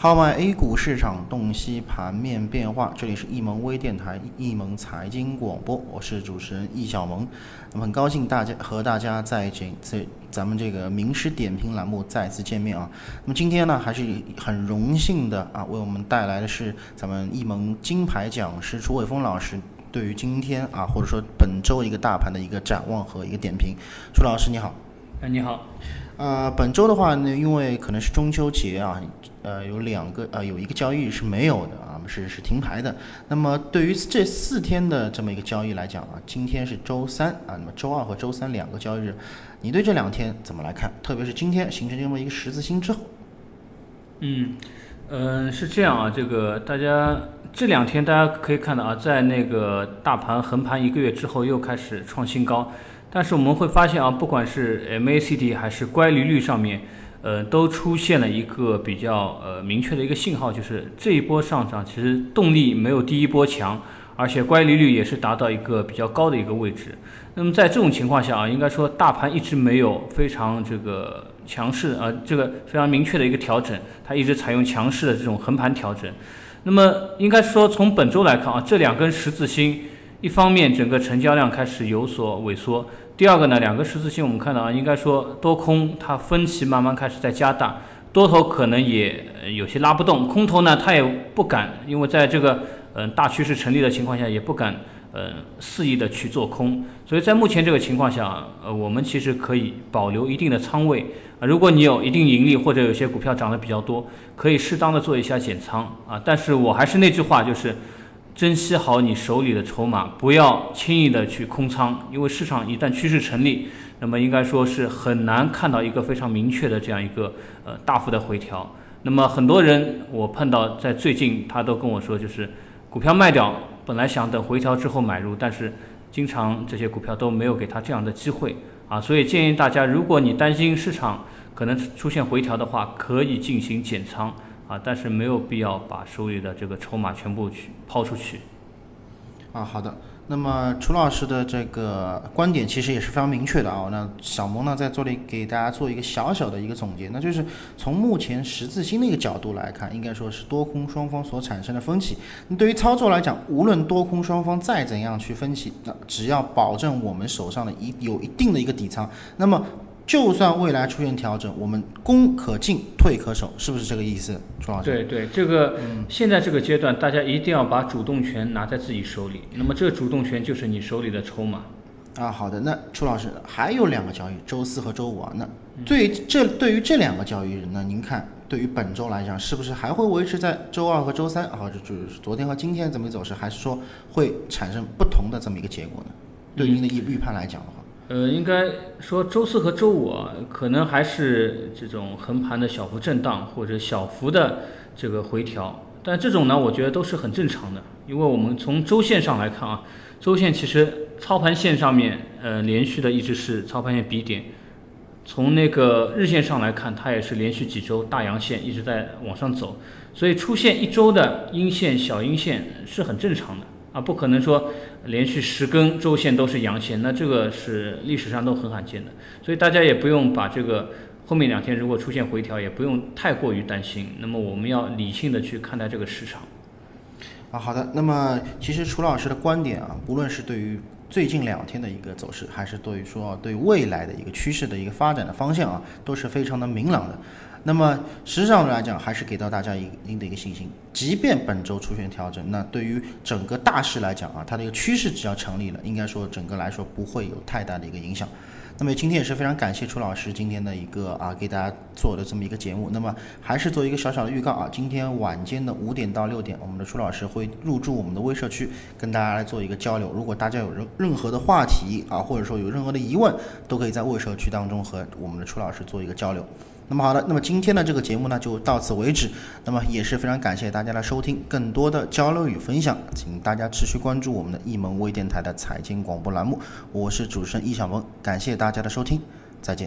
号脉 A 股市场洞悉盘面变化，这里是易盟微电台易盟财经广播，我是主持人易小萌。那么很高兴大家和大家在这这咱们这个名师点评栏目再次见面啊。那么今天呢，还是很荣幸的啊，为我们带来的是咱们易盟金牌讲师楚伟峰老师对于今天啊或者说本周一个大盘的一个展望和一个点评。楚老师你好。哎，你好。呃，本周的话呢，因为可能是中秋节啊。呃，有两个呃，有一个交易是没有的啊，是是停牌的。那么对于这四天的这么一个交易来讲啊，今天是周三啊，那么周二和周三两个交易日，你对这两天怎么来看？特别是今天形成这么一个十字星之后。嗯，嗯，是这样啊，这个大家这两天大家可以看到啊，在那个大盘横盘一个月之后又开始创新高，但是我们会发现啊，不管是 MACD 还是乖离率上面。呃，都出现了一个比较呃明确的一个信号，就是这一波上涨其实动力没有第一波强，而且乖离率也是达到一个比较高的一个位置。那么在这种情况下啊，应该说大盘一直没有非常这个强势啊，这个非常明确的一个调整，它一直采用强势的这种横盘调整。那么应该说从本周来看啊，这两根十字星，一方面整个成交量开始有所萎缩。第二个呢，两个十字星我们看到啊，应该说多空它分歧慢慢开始在加大，多头可能也有些拉不动，空头呢它也不敢，因为在这个嗯大趋势成立的情况下，也不敢呃肆意的去做空，所以在目前这个情况下，呃我们其实可以保留一定的仓位啊，如果你有一定盈利或者有些股票涨得比较多，可以适当的做一下减仓啊，但是我还是那句话就是。珍惜好你手里的筹码，不要轻易的去空仓，因为市场一旦趋势成立，那么应该说是很难看到一个非常明确的这样一个呃大幅的回调。那么很多人我碰到在最近他都跟我说，就是股票卖掉，本来想等回调之后买入，但是经常这些股票都没有给他这样的机会啊。所以建议大家，如果你担心市场可能出现回调的话，可以进行减仓。啊，但是没有必要把手里的这个筹码全部去抛出去。啊，好的。那么楚老师的这个观点其实也是非常明确的啊。那小萌呢，在这里给大家做一个小小的一个总结，那就是从目前十字星的一个角度来看，应该说是多空双方所产生的分歧。那对于操作来讲，无论多空双方再怎样去分歧，那只要保证我们手上的一有一定的一个底仓，那么。就算未来出现调整，我们攻可进，退可守，是不是这个意思，楚老师？对对，这个现在这个阶段，大家一定要把主动权拿在自己手里。那么这个主动权就是你手里的筹码。啊，好的。那楚老师还有两个交易，周四和周五啊。那对这对于这两个交易日，呢您看，对于本周来讲，是不是还会维持在周二和周三啊？就就是昨天和今天这么一个走势，还是说会产生不同的这么一个结果呢？对您的预预判来讲的话。呃，应该说周四和周五啊，可能还是这种横盘的小幅震荡或者小幅的这个回调，但这种呢，我觉得都是很正常的，因为我们从周线上来看啊，周线其实操盘线上面，呃，连续的一直是操盘线 B 点，从那个日线上来看，它也是连续几周大阳线一直在往上走，所以出现一周的阴线、小阴线是很正常的。啊，不可能说连续十根周线都是阳线，那这个是历史上都很罕见的，所以大家也不用把这个后面两天如果出现回调，也不用太过于担心。那么我们要理性的去看待这个市场。啊，好的。那么其实楚老师的观点啊，不论是对于最近两天的一个走势，还是对于说对未来的一个趋势的一个发展的方向啊，都是非常的明朗的。那么实际上来讲，还是给到大家一定的一个信心。即便本周出现调整，那对于整个大势来讲啊，它的一个趋势只要成立了，应该说整个来说不会有太大的一个影响。那么今天也是非常感谢楚老师今天的一个啊给大家做的这么一个节目。那么还是做一个小小的预告啊，今天晚间的五点到六点，我们的楚老师会入驻我们的微社区，跟大家来做一个交流。如果大家有任任何的话题啊，或者说有任何的疑问，都可以在微社区当中和我们的楚老师做一个交流。那么好的，那么今天的这个节目呢就到此为止。那么也是非常感谢大家的收听，更多的交流与分享，请大家持续关注我们的易盟微电台的财经广播栏目。我是主持人易小萌，感谢大家的收听，再见。